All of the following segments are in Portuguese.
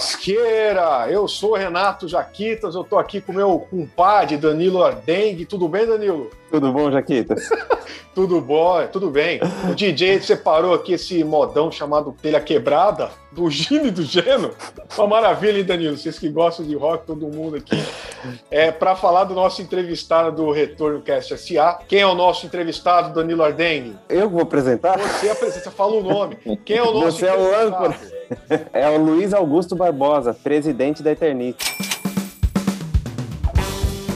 lasqueira! Eu sou Renato Jaquitas, eu tô aqui com meu compadre Danilo Ardengue. Tudo bem, Danilo? Tudo bom, Jaquitas? tudo bom, tudo bem. O DJ separou aqui esse modão chamado Telha Quebrada, do Gino e do Geno. Uma maravilha, hein, Danilo? Vocês que gostam de rock, todo mundo aqui. É para falar do nosso entrevistado do Retorno Cast SA. Quem é o nosso entrevistado, Danilo Ardengue? Eu vou apresentar? Você apresenta, fala o nome. Quem é o nosso Você é o âncora. É o Luiz Augusto Barbosa, presidente da Eternite.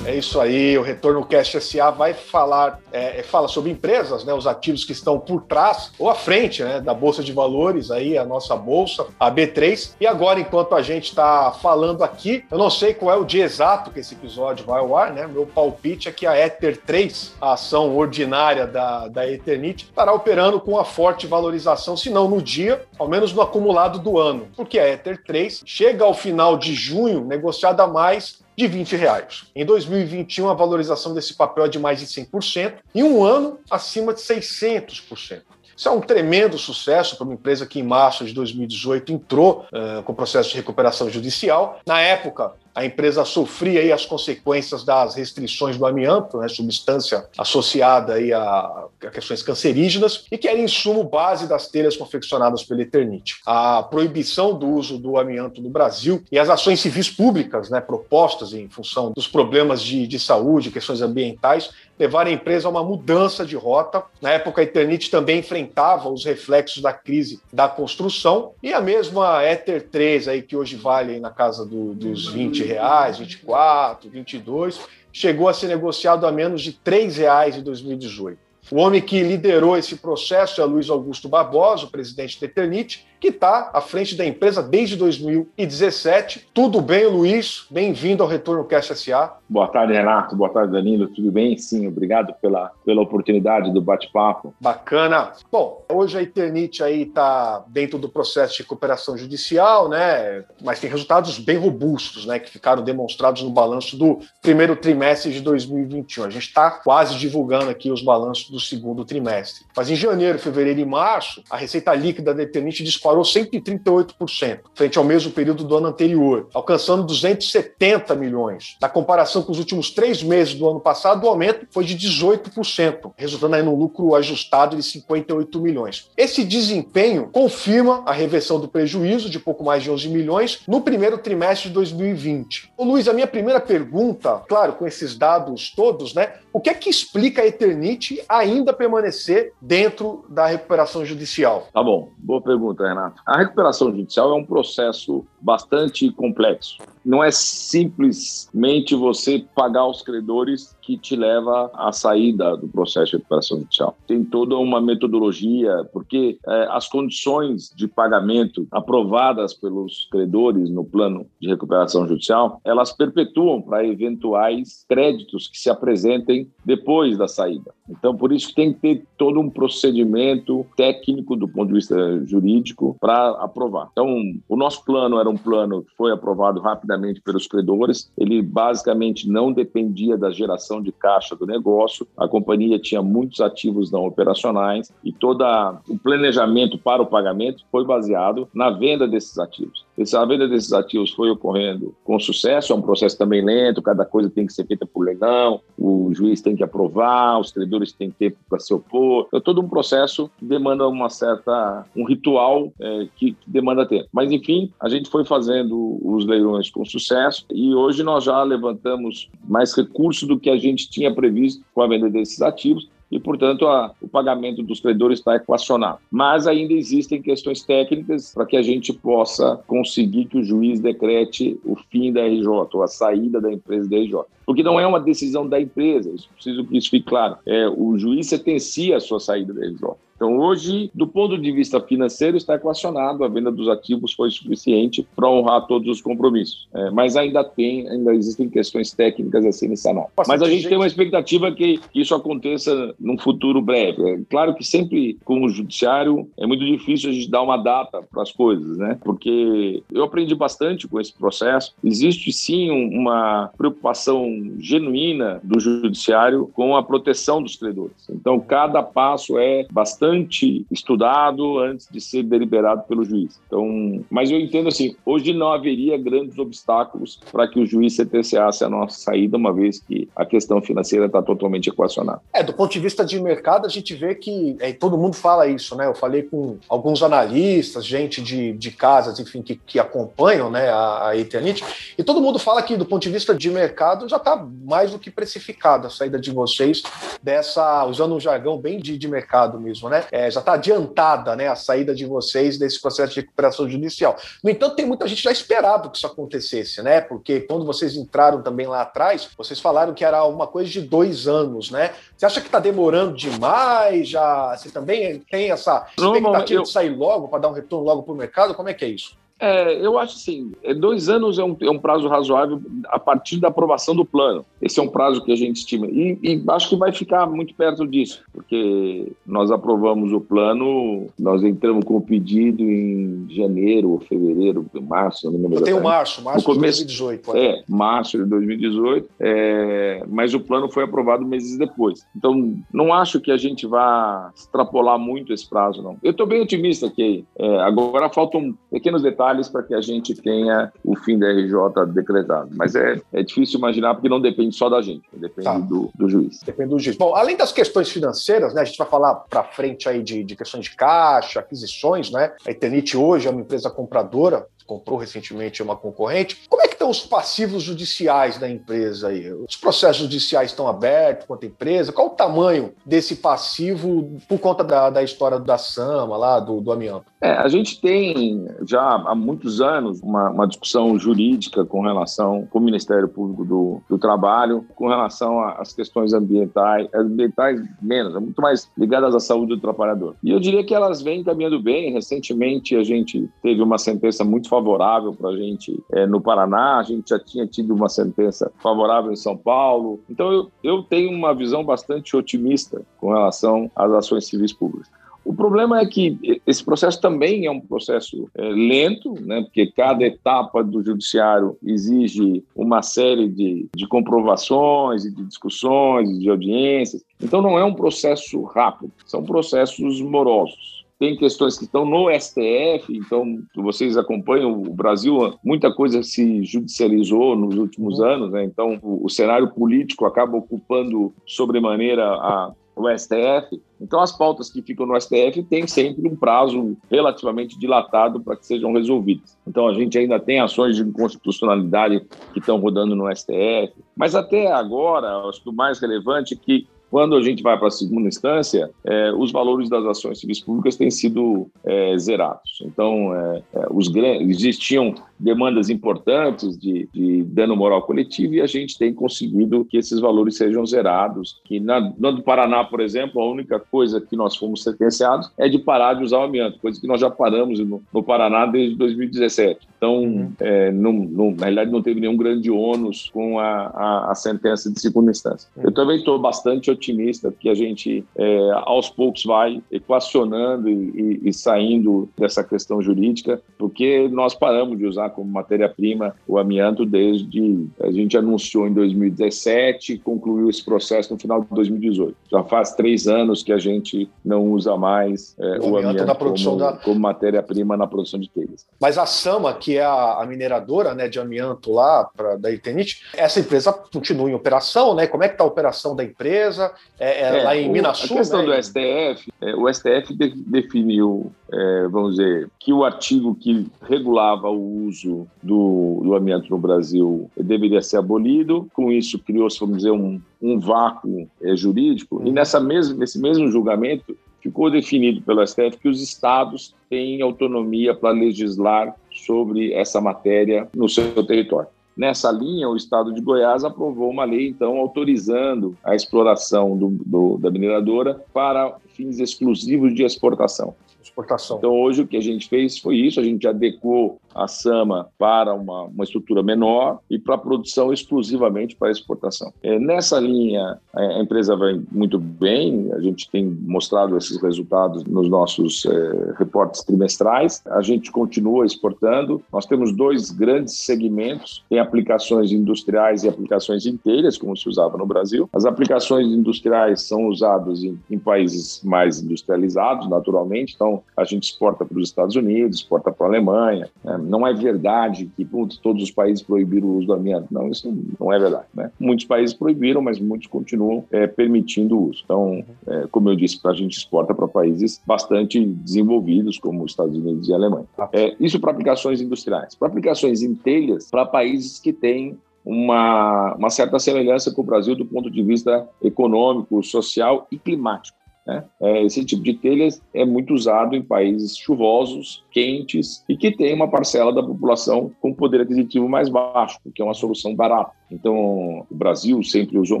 É isso aí, o Retorno Cast SA vai falar, é, é, fala sobre empresas, né, os ativos que estão por trás ou à frente né, da Bolsa de Valores, aí a nossa bolsa, a B3. E agora, enquanto a gente está falando aqui, eu não sei qual é o dia exato que esse episódio vai ao ar, né? Meu palpite é que a Ether 3, a ação ordinária da, da Eternit, estará operando com uma forte valorização, se não no dia, ao menos no acumulado do ano. Porque a Ether 3 chega ao final de junho negociada mais de 20 reais. Em 2021, a valorização desse papel é de mais de 100%, e um ano acima de 600%. Isso é um tremendo sucesso para uma empresa que, em março de 2018, entrou uh, com processo de recuperação judicial. Na época, a empresa sofria aí as consequências das restrições do amianto, né, substância associada aí a, a, questões cancerígenas, e que era insumo base das telhas confeccionadas pela Eternit. A proibição do uso do amianto no Brasil e as ações civis públicas né, propostas em função dos problemas de, de saúde, questões ambientais, levaram a empresa a uma mudança de rota. Na época, a Eternit também enfrentava os reflexos da crise da construção e a mesma Ether 3, aí, que hoje vale na casa do, dos 20 reais, 24, 22, chegou a ser negociado a menos de 3 reais em 2018. O homem que liderou esse processo é Luiz Augusto Barbosa, o presidente da Eternit, que está à frente da empresa desde 2017. Tudo bem, Luiz? Bem-vindo ao Retorno Cash SA. Boa tarde, Renato. Boa tarde, Danilo. Tudo bem? Sim, obrigado pela, pela oportunidade do bate-papo. Bacana. Bom, hoje a Eternit aí está dentro do processo de recuperação judicial, né? Mas tem resultados bem robustos, né? Que ficaram demonstrados no balanço do primeiro trimestre de 2021. A gente está quase divulgando aqui os balanços do segundo trimestre. Mas em janeiro, fevereiro e março, a receita líquida da Eternit disparou disparou 138%, frente ao mesmo período do ano anterior, alcançando 270 milhões. Na comparação com os últimos três meses do ano passado, o aumento foi de 18%, resultando aí num lucro ajustado de 58 milhões. Esse desempenho confirma a reversão do prejuízo de pouco mais de 11 milhões no primeiro trimestre de 2020. Ô Luiz, a minha primeira pergunta, claro, com esses dados todos, né? O que é que explica a Eternite ainda permanecer dentro da recuperação judicial? Tá bom, boa pergunta, Renato. Renato. A recuperação judicial é um processo bastante complexo. Não é simplesmente você pagar os credores que te leva à saída do processo de recuperação judicial. Tem toda uma metodologia, porque é, as condições de pagamento aprovadas pelos credores no plano de recuperação judicial, elas perpetuam para eventuais créditos que se apresentem depois da saída. Então, por isso tem que ter todo um procedimento técnico do ponto de vista jurídico para aprovar. Então, o nosso plano era um plano que foi aprovado rapidamente pelos credores. Ele basicamente não dependia da geração de caixa do negócio. A companhia tinha muitos ativos não operacionais e todo o planejamento para o pagamento foi baseado na venda desses ativos. Essa venda desses ativos foi ocorrendo com sucesso, é um processo também lento, cada coisa tem que ser feita por leilão, o juiz tem que aprovar, os credores têm tempo para se opor. É todo um processo que demanda uma certa, um ritual é, que, que demanda tempo. Mas, enfim, a gente foi fazendo os leilões com sucesso e hoje nós já levantamos mais recursos do que a gente tinha previsto com a venda desses ativos e, portanto, a, o pagamento dos credores está equacionado. Mas ainda existem questões técnicas para que a gente possa conseguir que o juiz decrete o fim da RJ, ou a saída da empresa da RJ. Porque não é uma decisão da empresa, isso preciso que isso fique claro. É, o juiz sentencia a sua saída da RJ. Então, hoje, do ponto de vista financeiro, está equacionado, a venda dos ativos foi suficiente para honrar todos os compromissos. É, mas ainda tem, ainda existem questões técnicas a serem sanadas. Mas a gente tem uma expectativa que, que isso aconteça num futuro breve. É claro que sempre, com o judiciário, é muito difícil a gente dar uma data para as coisas, né? Porque eu aprendi bastante com esse processo. Existe sim uma preocupação genuína do judiciário com a proteção dos credores. Então, cada passo é bastante bastante estudado antes de ser deliberado pelo juiz. Então, mas eu entendo assim, hoje não haveria grandes obstáculos para que o juiz sentenciasse a nossa saída, uma vez que a questão financeira está totalmente equacionada. É, do ponto de vista de mercado, a gente vê que é, todo mundo fala isso, né? Eu falei com alguns analistas, gente de, de casas, enfim, que, que acompanham né, a, a Eternit, e todo mundo fala que, do ponto de vista de mercado, já está mais do que precificado a saída de vocês dessa, usando um jargão bem de, de mercado mesmo, né? É, já está adiantada né, a saída de vocês desse processo de recuperação judicial. No entanto, tem muita gente já esperado que isso acontecesse, né? Porque quando vocês entraram também lá atrás, vocês falaram que era uma coisa de dois anos, né? Você acha que está demorando demais? Já você também tem essa expectativa não, eu... de sair logo para dar um retorno logo para o mercado? Como é que é isso? É, eu acho assim, é, dois anos é um, é um, prazo razoável a partir da aprovação do plano. Esse é um prazo que a gente estima. E, e, acho que vai ficar muito perto disso, porque nós aprovamos o plano, nós entramos com o pedido em janeiro ou fevereiro, março, não lembro. Tem o março, março de 2018. É, março de 2018, é, mas o plano foi aprovado meses depois. Então, não acho que a gente vá extrapolar muito esse prazo, não. Eu estou bem otimista que é, agora faltam pequenos detalhes detalhes para que a gente tenha o fim da RJ decretado. Mas é, é difícil imaginar porque não depende só da gente, depende tá. do, do, juiz. Depende do juiz. Bom, além das questões financeiras, né, a gente vai falar para frente aí de, de questões de caixa, aquisições, né? A Eternit hoje é uma empresa compradora comprou recentemente uma concorrente. Como é que estão os passivos judiciais da empresa aí? Os processos judiciais estão abertos quanto à empresa? Qual o tamanho desse passivo por conta da, da história da Sama lá, do, do amianto? É, a gente tem já há muitos anos uma, uma, discussão jurídica com relação com o Ministério Público do, do Trabalho, com relação às questões ambientais, ambientais menos, é muito mais ligadas à saúde do trabalhador. E eu diria que elas vêm caminhando bem. Recentemente a gente teve uma sentença muito favorável para a gente é, no Paraná, a gente já tinha tido uma sentença favorável em São Paulo. Então, eu, eu tenho uma visão bastante otimista com relação às ações civis públicas. O problema é que esse processo também é um processo é, lento, né, porque cada etapa do judiciário exige uma série de, de comprovações de discussões, de audiências. Então, não é um processo rápido, são processos morosos tem questões que estão no STF, então vocês acompanham o Brasil, muita coisa se judicializou nos últimos uhum. anos, né? então o, o, cenário político acaba ocupando sobremaneira a, o STF. Então as pautas que ficam no STF têm sempre um prazo relativamente dilatado para que sejam resolvidas. Então a gente ainda tem ações de inconstitucionalidade que estão rodando no STF, mas até agora, acho que o mais relevante é que quando a gente vai para a segunda instância, é, os valores das ações civis públicas têm sido é, zerados. Então, é, é os existiam demandas importantes de, de, dano moral coletivo e a gente tem conseguido que esses valores sejam zerados. Que na, no Paraná, por exemplo, a única coisa que nós fomos sentenciados é de parar de usar o amianto, coisa que nós já paramos no, no Paraná desde 2017. Então, uhum. é, não, não, na realidade, não teve nenhum grande ônus com a, a, a sentença de segunda instância. Uhum. Eu também estou bastante otimista otimista que a gente, é, aos poucos, vai equacionando e, e, e, saindo dessa questão jurídica, porque nós paramos de usar como matéria-prima o amianto desde. A gente anunciou em 2017 e concluiu esse processo no final de 2018. Já faz três anos que a gente não usa mais é, o, o, amianto, amianto como, da... como matéria-prima na produção de telhas. Mas a Sama, que é a, a mineradora né, de amianto lá pra, da Itenit, essa empresa continua em operação, né? Como é que está a operação da empresa? É, é, é, lá em Minas Sul. A questão né? do STF, é, o STF de, definiu, é, vamos dizer, que o artigo que regulava o uso do, do amianto no Brasil deveria ser abolido. Com isso, criou-se, vamos dizer, um, um vácuo jurídico. E uhum. nessa mesma, nesse mesmo julgamento, ficou definido pelo STF que os estados têm autonomia para legislar sobre essa matéria no seu território. Nessa linha, o Estado de Goiás aprovou uma lei, então, autorizando a exploração do, do, da mineradora para fins exclusivos de exportação. Exportação. Então, hoje o que a gente fez foi isso: a gente adequou a Sama para uma, uma estrutura menor e para produção exclusivamente para exportação. É, nessa linha, a empresa vai muito bem, a gente tem mostrado esses resultados nos nossos é, reportes trimestrais, a gente continua exportando. Nós temos dois grandes segmentos: tem aplicações industriais e aplicações inteiras, como se usava no Brasil. As aplicações industriais são usadas em, em países mais industrializados, naturalmente. Então, a gente exporta para os Estados Unidos, exporta para a Alemanha. Né? Não é verdade que putz, todos os países proibiram o uso do amianto. Não, isso não é verdade. Né? Muitos países proibiram, mas muitos continuam é, permitindo o uso. Então, é, como eu disse, a gente exporta para países bastante desenvolvidos, como os Estados Unidos e a Alemanha. É, isso para aplicações industriais. Para aplicações em telhas, para países que têm uma, uma certa semelhança com o Brasil do ponto de vista econômico, social e climático. Né? É, esse tipo de telhas é muito usado em países chuvosos, quentes e que tem uma parcela da população com poder aquisitivo mais baixo, que é uma solução barata. Então, o Brasil sempre usou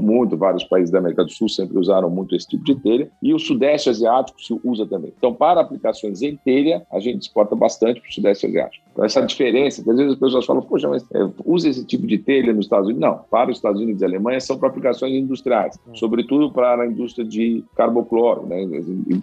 muito, vários países da América do Sul sempre usaram muito esse tipo de telha e o Sudeste Asiático se usa também. Então, para aplicações em telha, a gente exporta bastante para o Sudeste Asiático. Então, essa diferença, que às vezes as pessoas falam, poxa, mas é, usa esse tipo de telha nos Estados Unidos? Não, para os Estados Unidos e Alemanha são para aplicações industriais, hum. sobretudo para a indústria de carbocloro, né?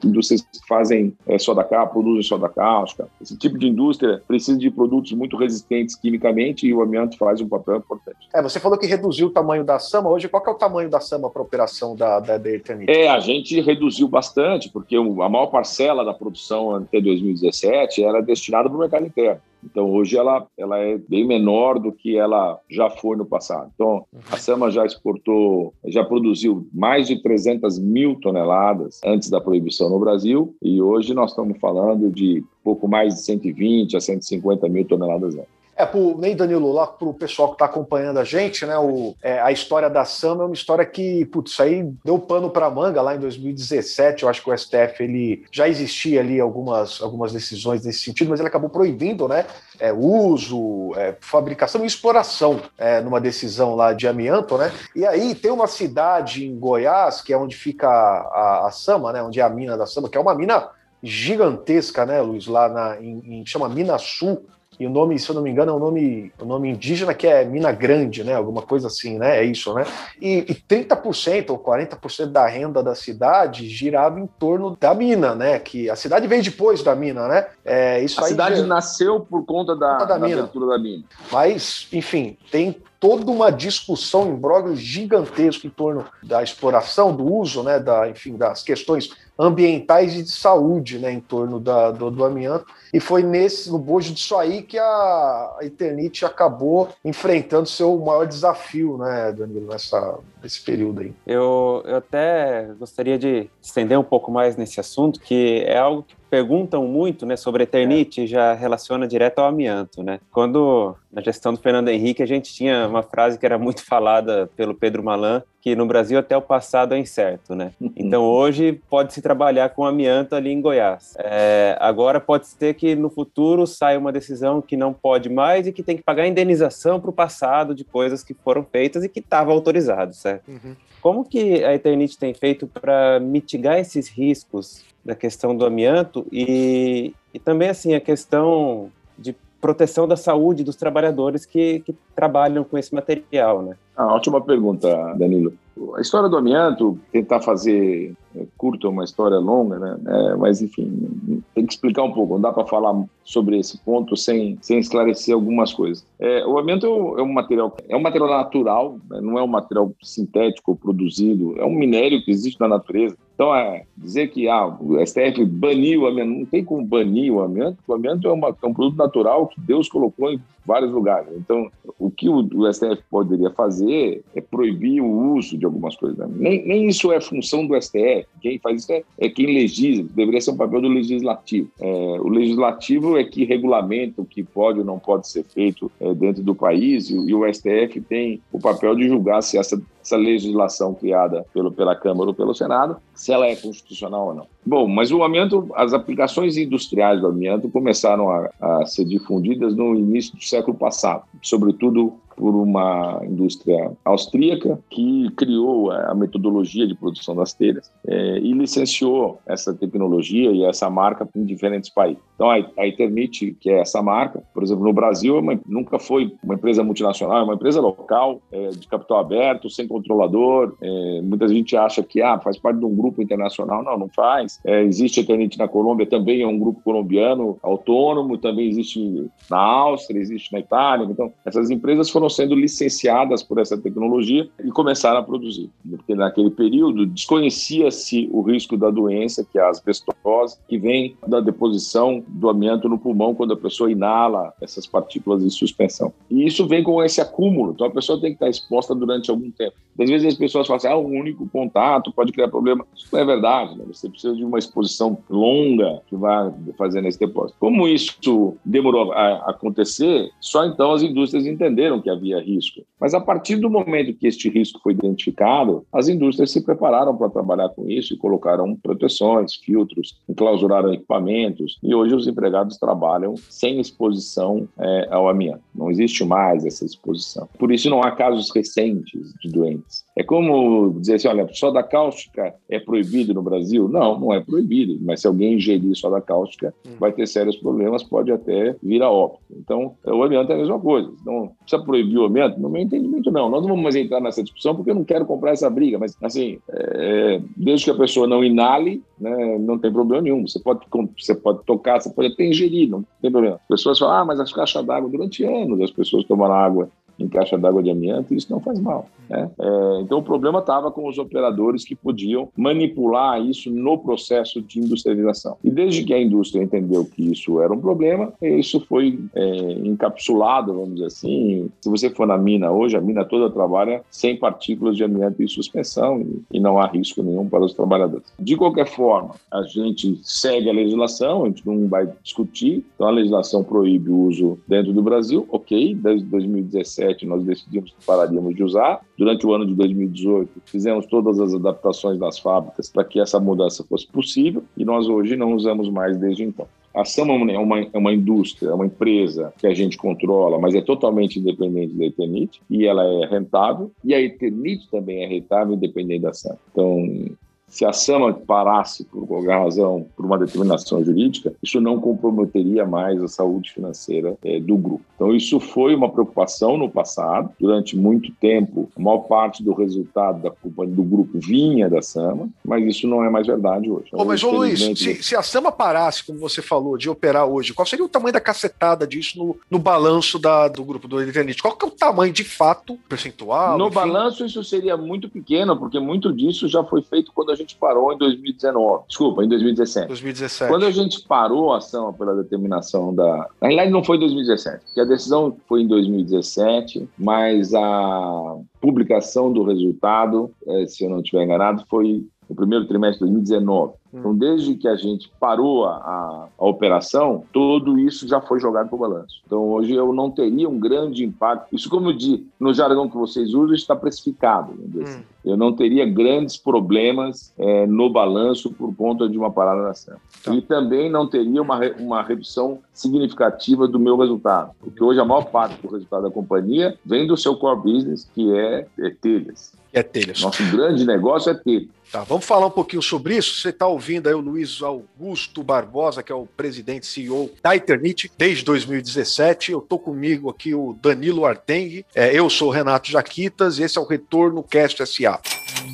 indústrias que fazem é, soda cáustica, produzem soda cáustica. Esse tipo de indústria precisa de produtos muito resistentes quimicamente e o amianto faz um papel importante. É, você falou que reduziu o tamanho da SAMA. Hoje, qual é o tamanho da SAMA para operação da, da, da? É, a gente reduziu bastante, porque a maior parcela da produção até 2017 era destinada para o mercado interno. Então, hoje ela, ela é bem menor do que ela já foi no passado. Então, a Sama já exportou, já produziu mais de 300 mil toneladas antes da proibição no Brasil, e hoje nós estamos falando de pouco mais de 120 a 150 mil toneladas. É, pro, nem Danilo, lá para o pessoal que está acompanhando a gente, né? O, é, a história da Sama é uma história que, putz, aí deu pano para manga lá em 2017. Eu acho que o STF ele já existia ali algumas, algumas decisões nesse sentido, mas ele acabou proibindo, né? É, uso, é, fabricação e exploração é, numa decisão lá de amianto, né? E aí tem uma cidade em Goiás, que é onde fica a, a Sama, né? Onde é a mina da Sama, que é uma mina gigantesca, né, Luiz, lá na, em, em chama Mina Sul, e o nome, se eu não me engano, é um nome, um nome indígena que é Mina Grande, né? Alguma coisa assim, né? É isso, né? E, e 30% ou 40% da renda da cidade girava em torno da mina, né? Que a cidade veio depois da mina, né? É, isso a cidade nasceu por conta da, conta da, da mina. abertura da mina. Mas, enfim, tem toda uma discussão, um imbróglio gigantesco em torno da exploração, do uso, né, da, enfim, das questões ambientais e de saúde né, em torno da, do, do, amianto. E foi nesse, no bojo disso aí que a Eternit acabou enfrentando seu maior desafio, né, Danilo, nessa, nesse período aí. Eu, eu até gostaria de estender um pouco mais nesse assunto, que é algo que perguntam muito né, sobre Eternite, é. já relaciona direto ao amianto. Né? Quando, na gestão do Fernando Henrique, a gente tinha uma frase que era muito falada pelo Pedro Malan, que no Brasil até o passado é incerto. Né? Então hoje pode-se trabalhar com amianto ali em Goiás. É, agora pode ser que no futuro saia uma decisão que não pode mais e que tem que pagar indenização para o passado de coisas que foram feitas e que estavam autorizados, certo? Uhum. Como que a Eternit tem feito para mitigar esses riscos da questão do amianto e, e também assim a questão de proteção da saúde dos trabalhadores que, que trabalham com esse material, né? Ah, ótima pergunta, Danilo. A história do amianto, tentar fazer é, curta uma história longa, né? É, mas enfim, tem que explicar um pouco. Não dá para falar sobre esse ponto sem, sem esclarecer algumas coisas. É, o amianto é um material é um material natural, né? não é um material sintético produzido. É um minério que existe na natureza. Então, é, dizer que ah, o STF baniu o amianto, não tem como banir o amianto, o amianto é, uma, é um produto natural que Deus colocou em vários lugares. Então, o que o, o STF poderia fazer é proibir o uso de algumas coisas. Né? Nem, nem isso é função do STF. Quem faz isso é, é quem legisla, deveria ser um papel do legislativo. É, o legislativo é que regulamenta o que pode ou não pode ser feito é, dentro do país e, e o STF tem o papel de julgar se essa essa legislação criada pelo, pela Câmara ou pelo Senado, se ela é constitucional ou não. Bom, mas o amianto, as aplicações industriais do amianto começaram a, a ser difundidas no início do século passado, sobretudo por uma indústria austríaca que criou a metodologia de produção das telhas é, e licenciou essa tecnologia e essa marca em diferentes países. Então, a, a Eternit, que é essa marca, por exemplo, no Brasil, é uma, nunca foi uma empresa multinacional, é uma empresa local, é, de capital aberto, sem controlador. É, muita gente acha que ah, faz parte de um grupo internacional. Não, não faz. É, existe a Eternit na Colômbia, também é um grupo colombiano autônomo, também existe na Áustria, existe na Itália. Então, essas empresas foram sendo licenciadas por essa tecnologia e começaram a produzir. Porque naquele período desconhecia-se o risco da doença, que é a asbestose, que vem da deposição do amianto no pulmão quando a pessoa inala essas partículas de suspensão. E isso vem com esse acúmulo, então a pessoa tem que estar exposta durante algum tempo. Às vezes as pessoas falam assim, ah, um único contato pode criar problema. Isso não é verdade, né? você precisa de uma exposição longa que vai fazendo esse depósito. Como isso demorou a acontecer, só então as indústrias entenderam que havia risco. Mas a partir do momento que este risco foi identificado, as indústrias se prepararam para trabalhar com isso e colocaram proteções, filtros, enclausuraram equipamentos e hoje os empregados trabalham sem exposição é, ao amianto. Não existe mais essa exposição. Por isso não há casos recentes de doentes. É como dizer assim, olha, soda cáustica é proibido no Brasil? Não, não é proibido, mas se alguém ingerir soda cáustica, hum. vai ter sérios problemas, pode até vir a óbito. Então, o amianto é a mesma coisa. Então, precisa proibir o amianto? No meu entendimento, não. Nós não vamos mais entrar nessa discussão porque eu não quero comprar essa briga, mas, assim, é, desde que a pessoa não inale, né, não tem problema nenhum. Você pode, você pode tocar, você pode até ingerir, não tem problema. As pessoas falam, ah, mas as caixas d'água, durante anos as pessoas tomaram água em caixa d'água de amianto, isso não faz mal. Né? É, então, o problema estava com os operadores que podiam manipular isso no processo de industrialização. E desde que a indústria entendeu que isso era um problema, isso foi é, encapsulado, vamos dizer assim. Se você for na mina hoje, a mina toda trabalha sem partículas de amianto em suspensão e, e não há risco nenhum para os trabalhadores. De qualquer forma, a gente segue a legislação, a gente não vai discutir. Então, a legislação proíbe o uso dentro do Brasil, ok, desde 2017 2017 nós decidimos que pararíamos de usar. Durante o ano de 2018, fizemos todas as adaptações das fábricas para que essa mudança fosse possível e nós hoje não usamos mais desde então. A Sama é uma, é uma indústria, é uma empresa que a gente controla, mas é totalmente independente da Eternit e ela é rentável. E a Eternit também é rentável independente da Sama. Então, se a Sama parasse por qualquer razão, uma determinação jurídica, isso não comprometeria mais a saúde financeira é, do grupo. Então, isso foi uma preocupação no passado. Durante muito tempo, a maior parte do resultado da companhia do grupo vinha da Sama, mas isso não é mais verdade hoje. Então, mas, ô Luiz, se, se, a Sama parasse, como você falou, de operar hoje, qual seria o tamanho da cacetada disso no, no balanço da, do grupo do Eternit? Qual que é o tamanho, de fato, percentual? No enfim? balanço, isso seria muito pequeno, porque muito disso já foi feito quando a gente parou em 2019. Desculpa, em 2017. 2017. Quando a gente parou a ação pela determinação da. Na realidade, não foi em 2017, porque a decisão foi em 2017, mas a publicação do resultado, eh, se eu não estiver enganado, foi no primeiro trimestre de 2019. Então, desde que a gente parou a, a, a, operação, tudo isso já foi jogado para o balanço. Então, hoje eu não teria um grande impacto. Isso, como eu disse, no jargão que vocês usam, está precificado. Assim. Hum. Eu não teria grandes problemas é, no balanço por conta de uma parada na. Tá. E também não teria uma, uma redução significativa do meu resultado. Porque hoje a maior parte do resultado da companhia vem do seu core business, que é, é telhas. É telhas. Nosso grande negócio é telhas. Tá, vamos falar um pouquinho sobre isso. Você está ouvindo aí o Luiz Augusto Barbosa, que é o presidente CEO da Eternit desde 2017. Eu tô comigo aqui o Danilo Arteng. É, eu sou o Renato Jaquitas e esse é o Retorno Cast SA.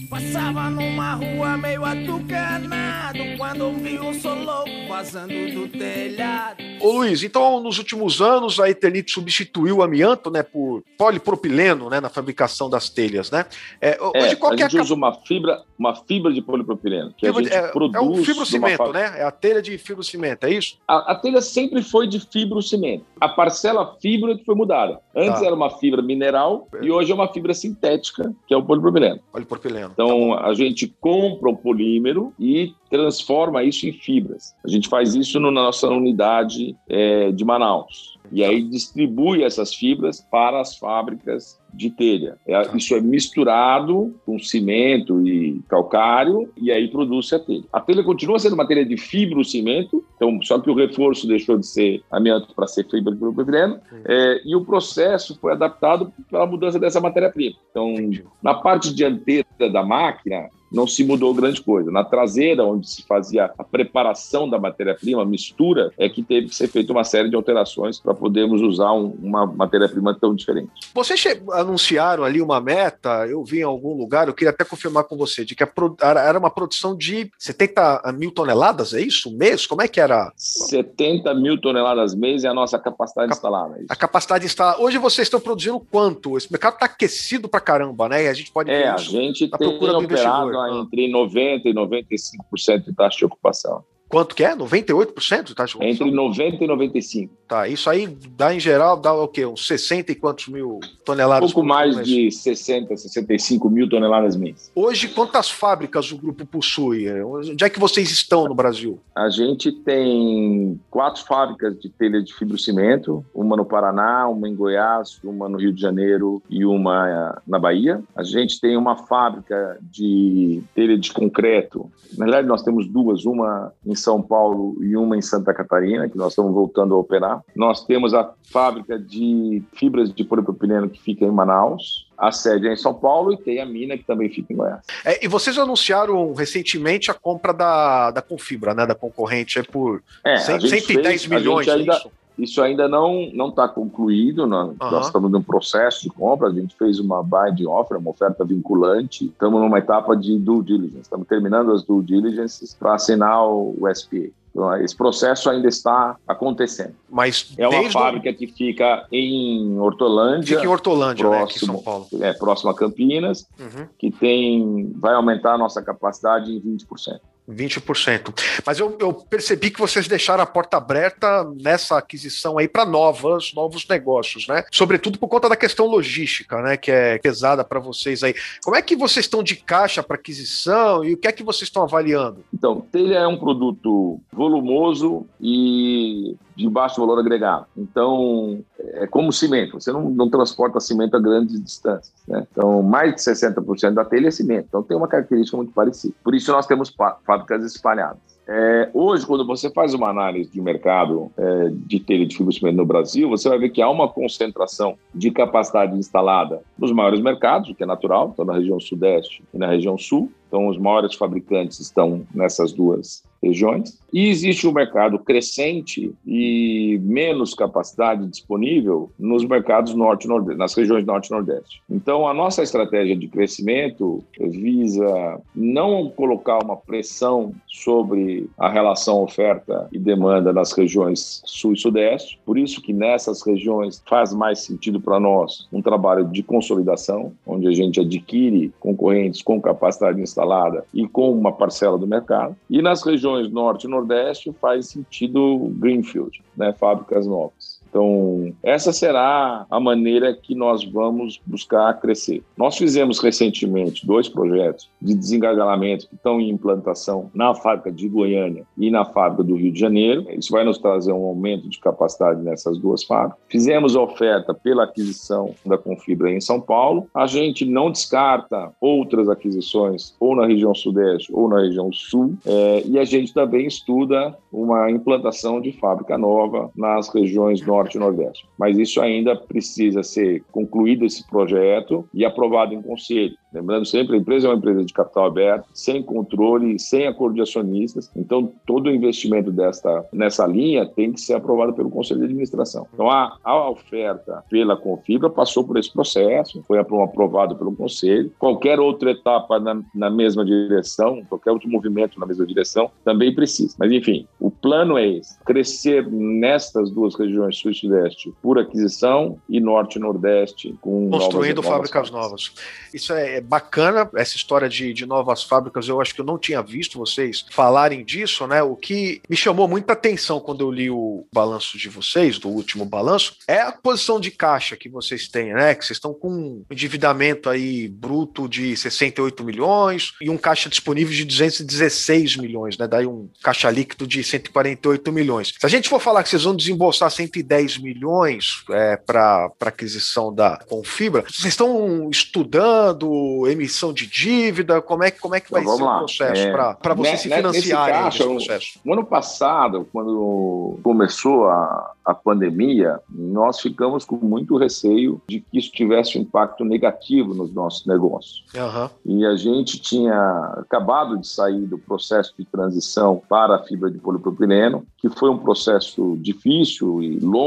Passava numa rua meio atucanado quando vi um solo vazando do telhado. Ô Luiz, então nos últimos anos a Eternit substituiu o amianto, né, por polipropileno, né, na fabricação das telhas, né? É, hoje, é, qual a é gente a... usa uma fibra, uma fibra de polipropileno que fibra, a gente é, produz. É o fibrocimento, né? É a telha de fibrocimento, é isso? A, a telha sempre foi de fibrocimento. A parcela fibra que foi mudada. Antes tá. era uma fibra mineral e hoje é uma fibra sintética, que é o polipropileno. Polipropileno. Então tá a gente compra o polímero e transforma isso em fibras. A gente faz isso na nossa unidade é, de Manaus. E aí distribui essas fibras para as fábricas de telha. É, tá. isso é misturado com cimento e calcário e aí produz a telha. A telha continua sendo uma telha de fibrocimento, então só que o reforço deixou de ser amianto para ser fibra de propileno é, e o processo foi adaptado pela mudança dessa matéria-prima. Então, Entendi. na parte dianteira da máquina, não se mudou grande coisa. Na traseira, onde se fazia a preparação da matéria-prima, a mistura, é que teve que ser feita uma série de alterações para podermos usar um, uma matéria-prima tão diferente. Vocês anunciaram ali uma meta, eu vi em algum lugar, eu queria até confirmar com você, de que era uma produção de 70 mil toneladas, é isso? Mês? Como é que era? 70 mil toneladas mês é a nossa capacidade Cap instalada. É a capacidade instalada. Hoje vocês estão produzindo quanto? Esse mercado está aquecido para caramba, né? E a gente pode é, a gente tem operado ah. entre 90% e 95% de taxa de ocupação. Quanto que é? 98% tá Entre 90 e 95. Tá, isso aí dá em geral, dá o quê? Uns 60 e quantos mil toneladas? Um pouco mais de 60, 65 mil toneladas mês. Hoje, quantas fábricas o grupo possui? Onde é que vocês estão no Brasil? A gente tem quatro fábricas de telha de fibrocimento, uma no Paraná, uma em Goiás, uma no Rio de Janeiro e uma na Bahia. A gente tem uma fábrica de telha de concreto. Na verdade, nós temos duas, uma em são Paulo e uma em Santa Catarina, que nós estamos voltando a operar. Nós temos a fábrica de fibras de polipropileno que fica em Manaus. A sede é em São Paulo e tem a mina que também fica em Goiás. É, e vocês anunciaram recentemente a compra da, da Confibra, né, da concorrente, é por é, 100, 110 fez, milhões. Ainda, é isso? Ainda não não está concluído. Nós, uhum. nós, estamos num processo de compra. A gente fez uma buy de offer, uma oferta vinculante. Estamos numa etapa de due diligence. Estamos terminando as due diligences para assinar o, o SPA. Então, esse processo ainda está acontecendo. Mas é uma fábrica que fica em Hortolândia. Fica em Hortolândia, próximo, né, aqui em São Paulo. É, próximo a Campinas, uhum. que tem, vai aumentar a nossa capacidade em 20%. 20%. Mas eu, eu, percebi que vocês deixaram a porta aberta nessa aquisição aí para novas, novos negócios, né? Sobretudo por conta da questão logística, né? Que é pesada para vocês aí. Como é que vocês estão de caixa para aquisição e o que é que vocês estão avaliando? Então, telha é um produto volumoso e de baixo valor agregado. Então, é como cimento. Você não, não transporta cimento a grandes distâncias. Né? Então, mais de 60% da telha é cimento. Então, tem uma característica muito parecida. Por isso, nós temos fábricas espalhadas. É, hoje, quando você faz uma análise de mercado é, de telha de fibrocimento no Brasil, você vai ver que há uma concentração de capacidade instalada nos maiores mercados, o que é natural, então na região sudeste e na região sul. Então, os maiores fabricantes estão nessas duas regiões. E existe um mercado crescente e menos capacidade disponível nos mercados norte nordeste, nas regiões norte e nordeste. Então, a nossa estratégia de crescimento visa não colocar uma pressão sobre a relação oferta e demanda nas regiões sul e sudeste. Por isso que nessas regiões faz mais sentido para nós um trabalho de consolidação, onde a gente adquire concorrentes com capacidade instalada e com uma parcela do mercado. E nas regiões norte e nordeste faz sentido greenfield, né, fábricas novas. Então, essa será a maneira que nós vamos buscar crescer. Nós fizemos recentemente dois projetos de desengagamento que estão em implantação na fábrica de Goiânia e na fábrica do Rio de Janeiro. Isso vai nos trazer um aumento de capacidade nessas duas fábricas. Fizemos oferta pela aquisição da Confibra em São Paulo. A gente não descarta outras aquisições ou na região sudeste ou na região sul. É, e a gente também estuda uma implantação de fábrica nova nas regiões norte Norte e Nordeste. Mas isso ainda precisa ser concluído esse projeto e aprovado em conselho. Lembrando sempre, a empresa é uma empresa de capital aberto, sem controle, sem acordo de acionistas. Então, todo investimento desta, nessa linha tem que ser aprovado pelo Conselho de Administração. Então, a, a oferta pela Confibra passou por esse processo, foi aprovado pelo Conselho. Qualquer outra etapa na, na mesma direção, qualquer outro movimento na mesma direção, também precisa. Mas, enfim, o plano é esse: crescer nestas duas regiões, sul e sudeste, por aquisição e norte e nordeste, com construindo novas, fábricas novas. novas. Isso é é bacana essa história de, de novas fábricas. Eu acho que eu não tinha visto vocês falarem disso, né? O que me chamou muita atenção quando eu li o balanço de vocês, do último balanço, é a posição de caixa que vocês têm, né? Que vocês estão com um endividamento aí bruto de 68 milhões e um caixa disponível de 216 milhões, né? Daí um caixa líquido de 140 148 milhões. Se a gente for falar que vocês vão desembolsar 110 milhões é, para aquisição da Confibra, vocês estão estudando emissão de dívida? Como é, como é que vai então, ser lá. o processo é, para vocês né, se financiarem nesse processo? No ano passado, quando começou a, a pandemia, nós ficamos com muito receio de que isso tivesse um impacto negativo nos nossos negócios. Uhum. E a gente tinha acabado de sair do processo de transição para a fibra de polipropileno, que foi um processo difícil e longo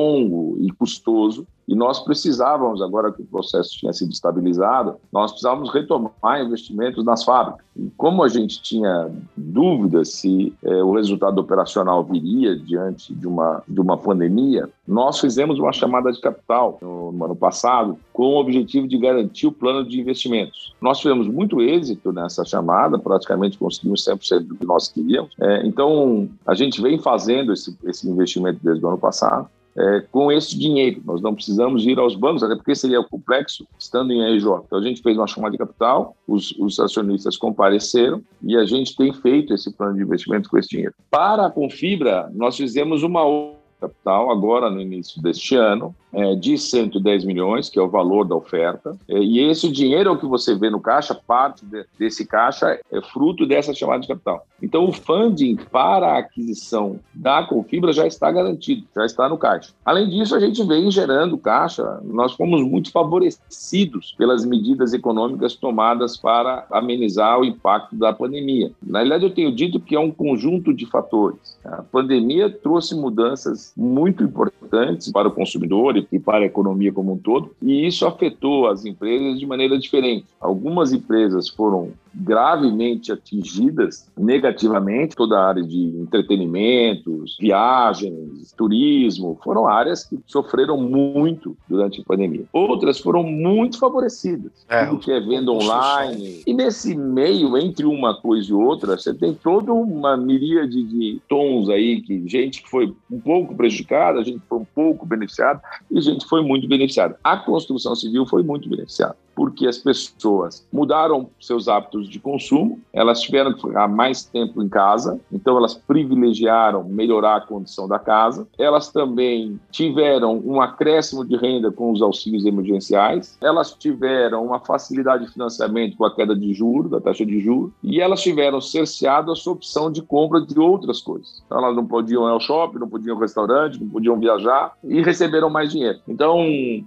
e custoso, e nós precisávamos, agora que o processo tinha sido estabilizado, nós precisávamos retomar investimentos nas fábricas. E como a gente tinha dúvidas se é, o resultado operacional viria diante de uma, de uma pandemia, nós fizemos uma chamada de capital no, no ano passado com o objetivo de garantir o plano de investimentos. Nós tivemos muito êxito nessa chamada, praticamente conseguimos 100% do que nós queríamos. É, então, a gente vem fazendo esse, esse investimento desde o ano passado é, com esse dinheiro. Nós não precisamos ir aos bancos, até porque seria complexo estando em EJ. Então a gente fez uma chamada de capital, os, os, acionistas compareceram e a gente tem feito esse plano de investimento com esse dinheiro. Para a Confibra, nós fizemos uma outra capital agora no início deste ano, é, de 110 milhões, que é o valor da oferta. É, e esse dinheiro é o que você vê no caixa, parte de, desse caixa é fruto dessa chamada de capital. Então, o funding para a aquisição da Confibra já está garantido, já está no caixa. Além disso, a gente vem gerando caixa. Nós fomos muito favorecidos pelas medidas econômicas tomadas para amenizar o impacto da pandemia. Na realidade, eu tenho dito que é um conjunto de fatores. A pandemia trouxe mudanças muito importantes para o consumidor e para a economia como um todo, e isso afetou as empresas de maneira diferente. Algumas empresas foram gravemente atingidas negativamente, toda a área de entretenimentos, viagens, turismo, foram áreas que sofreram muito durante a pandemia. Outras foram muito favorecidas, é, tudo que é venda online. E nesse meio, entre uma coisa e outra, você tem toda uma miríade de tons aí, que gente que foi um pouco prejudicada, gente que foi um pouco beneficiada e gente que foi muito beneficiada. A construção civil foi muito beneficiada porque as pessoas mudaram seus hábitos de consumo, elas tiveram que ficar mais tempo em casa, então elas privilegiaram melhorar a condição da casa. Elas também tiveram um acréscimo de renda com os auxílios emergenciais, elas tiveram uma facilidade de financiamento com a queda de juros, da taxa de juros, e elas tiveram cerceado a sua opção de compra de outras coisas. Então, elas não podiam ir ao shopping, não podiam ir ao restaurante, não podiam viajar e receberam mais dinheiro. Então,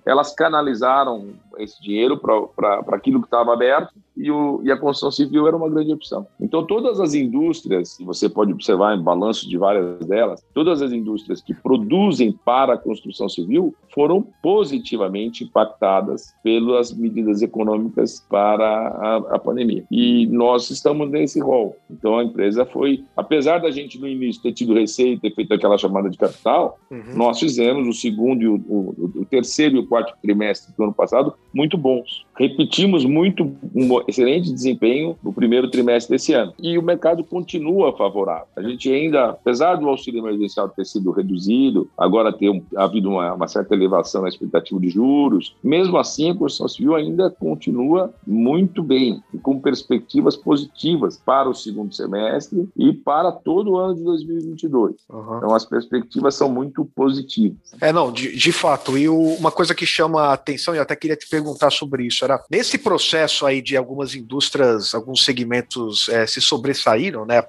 elas canalizaram esse dinheiro para aquilo que estava aberto e, o, e, a construção civil era uma grande opção. Então, todas as indústrias, e você pode observar em balanço de várias delas, todas as indústrias que produzem para a construção civil foram positivamente impactadas pelas medidas econômicas para a, a pandemia. E nós estamos nesse rol. Então, a empresa foi, apesar da gente no início ter tido receita, ter feito aquela chamada de capital, uhum. nós fizemos o segundo, e o, o, o terceiro e o quarto trimestre do ano passado muito bons. Repetimos muito excelente desempenho no primeiro trimestre desse ano. E o mercado continua favorável. A gente ainda, apesar do auxílio emergencial ter sido reduzido, agora ter um, havido uma, uma, certa elevação na expectativa de juros, mesmo assim a construção civil ainda continua muito bem e com perspectivas positivas para o segundo semestre e para todo o ano de 2022. Uhum. Então as perspectivas são muito positivas. É, não, de, de fato. E o, uma coisa que chama a atenção, e eu até queria te perguntar sobre isso, era nesse processo aí de algumas indústrias, alguns segmentos é, se sobressaíram, né?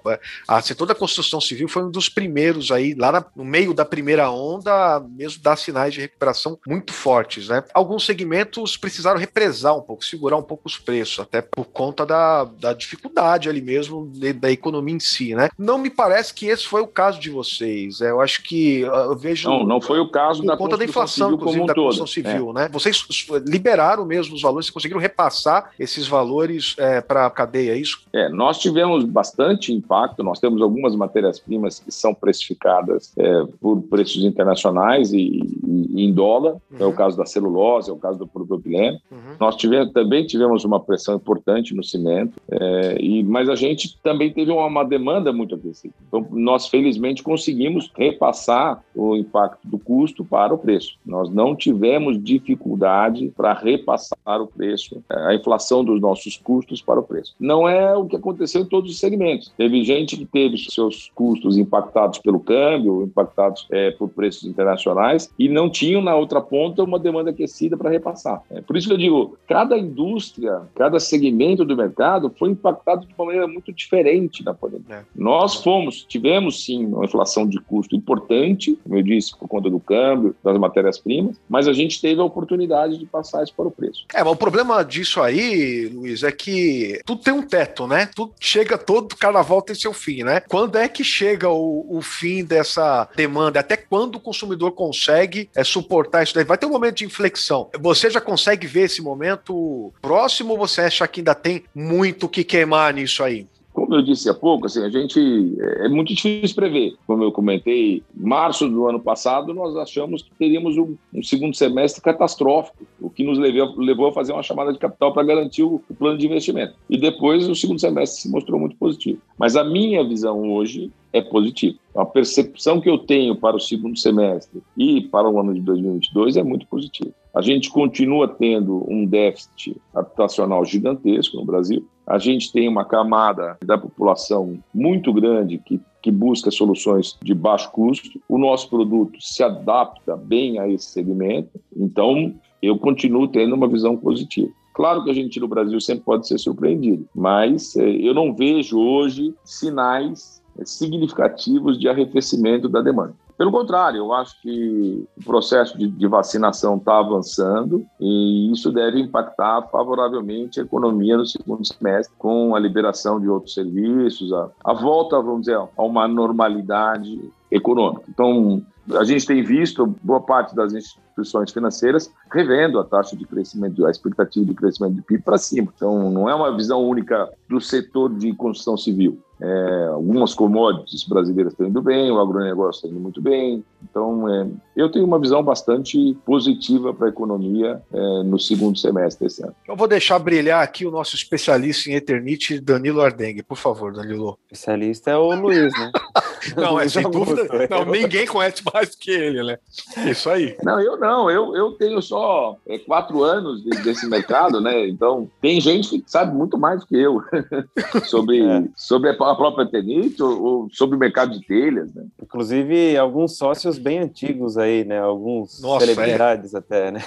A setor da construção civil foi um dos primeiros aí, lá na, no meio da primeira onda, mesmo dar sinais de recuperação muito fortes, né? Alguns segmentos precisaram represar um pouco, segurar um pouco os preços, até por conta da, da dificuldade ali mesmo de, da economia em si, né? Não me parece que esse foi o caso de vocês. É, eu acho que eu vejo. Não, não foi o caso por da conta da inflação, inclusive, um da construção civil, é. né? Vocês liberaram mesmo os valores, conseguiram repassar esses valores é, para a cadeia, é isso? É, nós tivemos bastante impacto, nós temos algumas matérias-primas que são precificadas é, por preços internacionais e, e em dólar, uhum. é o caso da celulose, é o caso do propileno, uhum. Nós tivemos, também tivemos uma pressão importante no cimento, é, e, mas a gente também teve uma, uma demanda muito agressiva. Então, nós felizmente conseguimos repassar o impacto do custo para o preço. Nós não tivemos dificuldade para repassar o preço, é, a inflação dos nossos custos para o preço. Não é o que aconteceu em todos os segmentos. Teve gente que teve seus custos impactados pelo câmbio, impactados é, por preços internacionais e não tinham na outra ponta uma demanda aquecida para repassar. É, por isso que eu digo, cada indústria, cada segmento do mercado foi impactado de uma maneira muito diferente na pandemia. É. Nós fomos, tivemos sim uma inflação de custo importante, como eu disse, por conta do câmbio, das matérias-primas, mas a gente teve a oportunidade de passar isso para o preço. É, mas o problema disso aí, Luiz, é que tudo tem um teto, né? Tudo chega todo carnaval tem seu fim, né? Quando é que chega o, o fim dessa demanda? Até quando o consumidor consegue é, suportar isso daí? Vai ter um momento de inflexão. Você já consegue ver esse momento próximo ou você acha que ainda tem muito que queimar nisso aí? Como eu disse há pouco, assim, a gente é, é muito difícil prever. Como eu comentei, março do ano passado nós achamos que teríamos um, um segundo semestre catastrófico, o que nos levou, levou a fazer uma chamada de capital para garantir o, o plano de investimento. E depois o segundo semestre se mostrou muito positivo. Mas a minha visão hoje é positiva. A percepção que eu tenho para o segundo semestre e para o ano de 2022 é muito positiva. A gente continua tendo um déficit habitacional gigantesco no Brasil. A gente tem uma camada da população muito grande que, que busca soluções de baixo custo. O nosso produto se adapta bem a esse segmento. Então, eu continuo tendo uma visão positiva. Claro que a gente no Brasil sempre pode ser surpreendido, mas eh, eu não vejo hoje sinais significativos de arrefecimento da demanda. Pelo contrário, eu acho que o processo de, de vacinação está avançando e isso deve impactar favoravelmente a economia no segundo semestre, com a liberação de outros serviços, a, a volta, vamos dizer, a uma normalidade econômica. Então, a gente tem visto boa parte das instituições financeiras revendo a taxa de crescimento, a expectativa de crescimento de PIB para cima. Então, não é uma visão única do setor de construção civil. É, algumas commodities brasileiras estão indo bem, o agronegócio está indo muito bem. Então, é, eu tenho uma visão bastante positiva para a economia é, no segundo semestre desse ano. Eu vou deixar brilhar aqui o nosso especialista em Eternite, Danilo Ardengue. Por favor, Danilo. O especialista é o Luiz, né? não, é sem dúvida. Não, ninguém conhece mais do que ele, né? Isso aí. Não, eu não. Eu, eu tenho só é, quatro anos desse mercado, né? Então, tem gente que sabe muito mais do que eu sobre, é. sobre a própria Tenite ou, ou, sobre o mercado de telhas, né? Inclusive, alguns sócios bem antigos aí, né? Alguns Nossa, celebridades é. até, né?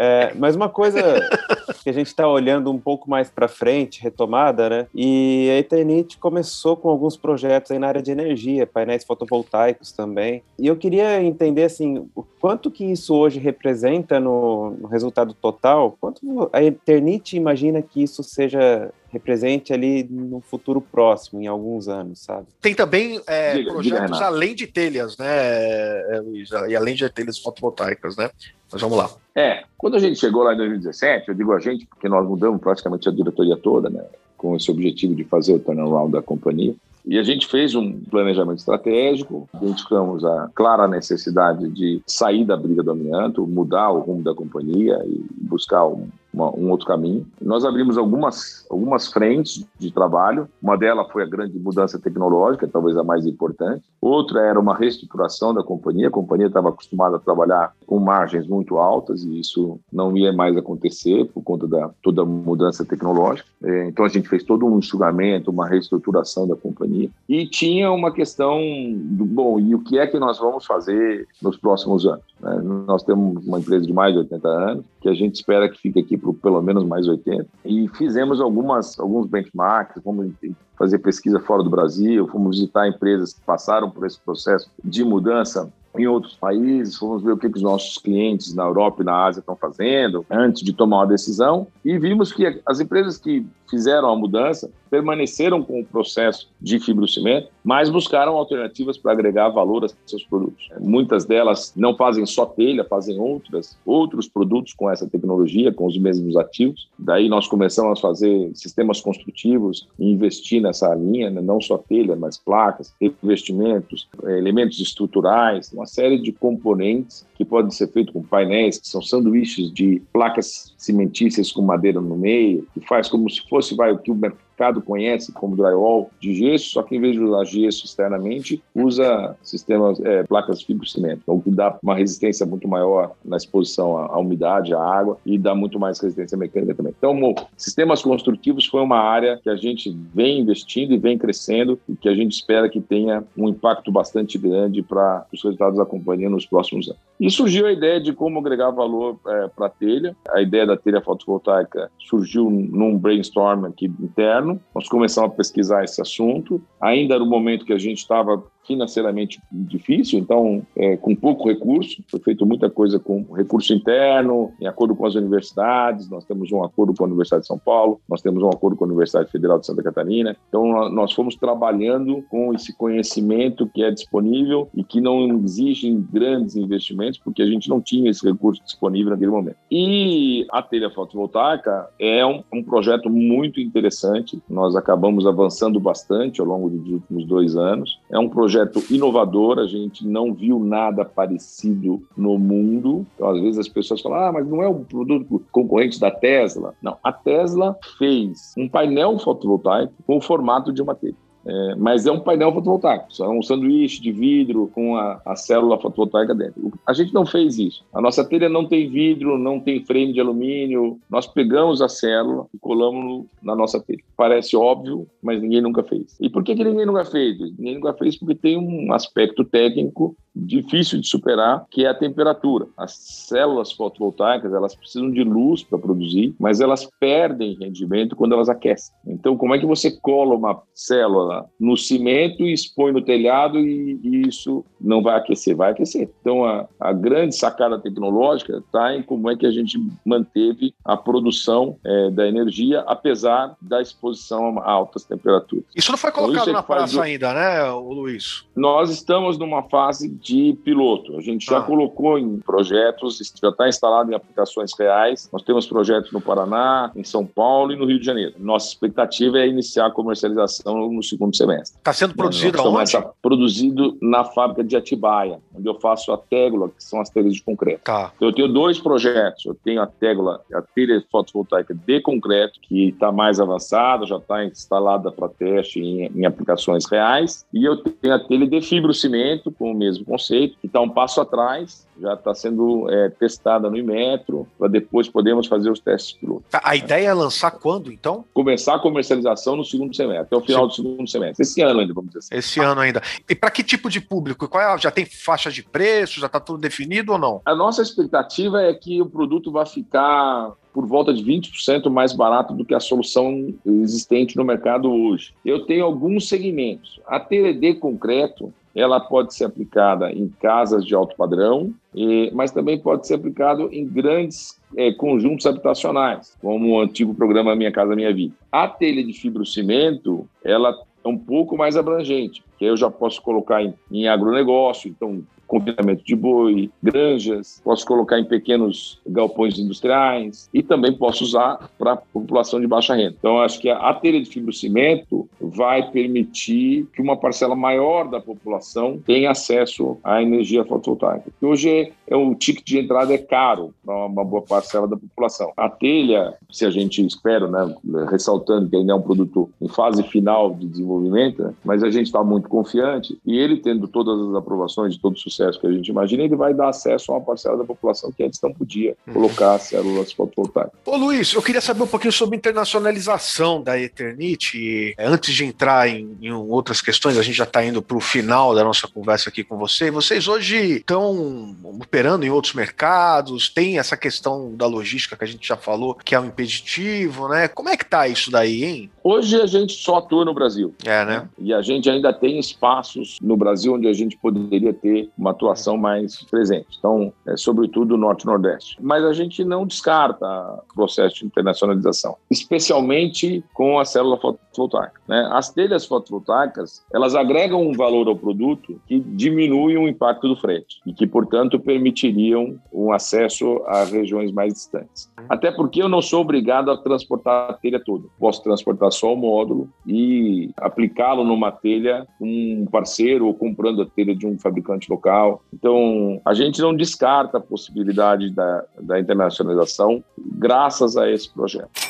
É, mas uma coisa que a gente está olhando um pouco mais para frente, retomada, né? E a Eternit começou com alguns projetos aí na área de energia, painéis fotovoltaicos também. E eu queria entender, assim, o quanto que isso hoje representa no, no resultado total, quanto a Eternit imagina que isso seja represente ali no futuro próximo, em alguns anos, sabe? Tem também é, diga, projetos diga, além de telhas, né, é, Luiz? E além de telhas fotovoltaicas, né? Mas vamos lá. É, quando a gente chegou lá em 2017, eu digo a gente porque nós mudamos praticamente a diretoria toda, né? Com esse objetivo de fazer o turnaround da companhia. E a gente fez um planejamento estratégico, identificamos a clara necessidade de sair da briga do amianto, mudar o rumo da companhia e buscar um, uma, um outro caminho. Nós abrimos algumas, algumas frentes de trabalho. Uma delas foi a grande mudança tecnológica, talvez a mais importante. Outra era uma reestruturação da companhia. A companhia estava acostumada a trabalhar com margens muito altas e isso não ia mais acontecer por conta da toda a mudança tecnológica. É, então a gente fez todo um enxugamento, uma reestruturação da companhia e tinha uma questão do bom e o que é que nós vamos fazer nos próximos anos. Né? Nós temos uma empresa de mais de 80 anos que a gente espera que fique aqui por pelo menos mais 80 e fizemos algumas alguns benchmarks, fomos fazer pesquisa fora do Brasil, fomos visitar empresas que passaram por esse processo de mudança em outros países, fomos ver o que, que os nossos clientes na Europa e na Ásia estão fazendo antes de tomar uma decisão e vimos que as empresas que fizeram a mudança permaneceram com o processo de fibrocimento, mas buscaram alternativas para agregar valor a seus produtos. Muitas delas não fazem só telha, fazem outras, outros produtos com essa tecnologia, com os mesmos ativos. Daí nós começamos a fazer sistemas construtivos e investir nessa linha, né? não só telha, mas placas, revestimentos, elementos estruturais, uma série de componentes que podem ser feitos com painéis, que são sanduíches de placas cimentícias com madeira no meio, que faz como se fosse vai, o que o mercado conhece como drywall de gesso, só que em vez de usar gesso externamente, usa sistemas, é, placas fibrocimento, o que dá uma resistência muito maior na exposição à, à, umidade, à água e dá muito mais resistência mecânica também. Então, sistemas construtivos foi uma área que a gente vem investindo e vem crescendo e que a gente espera que tenha um impacto bastante grande para os resultados da companhia nos próximos anos. E surgiu a ideia de como agregar valor é, para a telha. A ideia da telha fotovoltaica surgiu num brainstorm aqui interno. Nós começamos a pesquisar esse assunto. Ainda era o momento que a gente estava financeiramente difícil, então, é, com pouco recurso, foi feito muita coisa com recurso interno, em acordo com as universidades, nós temos um acordo com a Universidade de São Paulo, nós temos um acordo com a Universidade Federal de Santa Catarina, então nós fomos trabalhando com esse conhecimento que é disponível e que não exige grandes investimentos, porque a gente não tinha esse recurso disponível naquele momento. E a telha fotovoltaica é um, um projeto muito interessante, nós acabamos avançando bastante ao longo dos últimos dois anos, é um projeto projeto inovador, a gente não viu nada parecido no mundo. Então, às vezes as pessoas falam, ah, mas não é um produto concorrente da Tesla. Não, a Tesla fez um painel fotovoltaico com o formato de uma telha. É, mas é um painel fotovoltaico, é um sanduíche de vidro com a, a, célula fotovoltaica dentro. A gente não fez isso. A nossa telha não tem vidro, não tem frame de alumínio. Nós pegamos a célula e colamos na nossa telha. Parece óbvio, mas ninguém nunca fez. E por que, que ninguém nunca fez? Ninguém nunca fez porque tem um aspecto técnico difícil de superar, que é a temperatura. As células fotovoltaicas, elas precisam de luz para produzir, mas elas perdem rendimento quando elas aquecem. Então, como é que você cola uma célula no cimento e expõe no telhado e, e isso não vai aquecer? Vai aquecer. Então, a, a grande sacada tecnológica está em como é que a gente manteve a produção é, da energia, apesar da exposição a altas temperaturas. Isso não foi então, colocado então, na praça ainda, né, Luiz? Nós estamos numa fase de piloto. A gente já ah. colocou em projetos, já está instalado em aplicações reais. Nós temos projetos no Paraná, em São Paulo e no Rio de Janeiro. Nossa expectativa é iniciar a comercialização no segundo semestre. Está sendo produzido aonde? Está produzido na fábrica de Atibaia, onde eu faço a tégula, que são as telhas de concreto. Tá. Então, eu tenho dois projetos. Eu tenho a tégula, a telha fotovoltaica de concreto, que está mais avançada, já está instalada para teste em, em aplicações reais. E eu tenho a telha de fibrocimento, com o mesmo conceito, que está um passo atrás, já está sendo é, testada no Imetro, para depois podermos fazer os testes pilotos. A ideia é lançar quando, então? Começar a comercialização no segundo semestre, até o final Sim. do segundo semestre. Esse ano ainda, vamos dizer assim. Esse ano ainda. E para que tipo de público? Qual é, já tem faixa de preço? Já está tudo definido ou não? A nossa expectativa é que o produto vai ficar por volta de 20% mais barato do que a solução existente no mercado hoje. Eu tenho alguns segmentos. A TLD concreto, ela pode ser aplicada em casas de alto padrão, mas também pode ser aplicado em grandes é, conjuntos habitacionais, como o antigo programa Minha Casa Minha Vida. A telha de fibrocimento, ela é um pouco mais abrangente, que eu já posso colocar em, em agronegócio, então confinamento de boi, granjas, posso colocar em pequenos galpões industriais e também posso usar para população de baixa renda. Então, acho que a telha de fibrocimento vai permitir que uma parcela maior da população tenha acesso à energia fotovoltaica. hoje é, o ticket de entrada é caro para uma boa parcela da população. A telha, se a gente espera, né, ressaltando que ainda é um produto em fase final de desenvolvimento, mas a gente está muito confiante e ele tendo todas as aprovações de todo o sucesso que a gente imagina, ele vai dar acesso a uma parcela da população que antes não podia uhum. colocar células fotovoltaicas. Ô Luiz, eu queria saber um pouquinho sobre internacionalização da Eternit. Antes de entrar em, em outras questões, a gente já está indo para o final da nossa conversa aqui com você. Vocês hoje estão operando em outros mercados, tem essa questão da logística que a gente já falou, que é um impeditivo, né? Como é que tá isso daí, hein? Hoje a gente só atua no Brasil. É, né? E a gente ainda tem espaços no Brasil onde a gente poderia ter uma atuação mais presente. Então, é, sobretudo o Norte e Nordeste. Mas a gente não descarta o processo de internacionalização, especialmente com a célula fotovoltaica. Né? As telhas fotovoltaicas, elas agregam um valor ao produto que diminui o impacto do frete e que, portanto, permitiriam um acesso a regiões mais distantes. Até porque eu não sou obrigado a transportar a telha toda. Posso transportar só o módulo e aplicá-lo numa telha com um parceiro ou comprando a telha de um fabricante local. Então, a gente não descarta a possibilidade da, da internacionalização graças a esse projeto.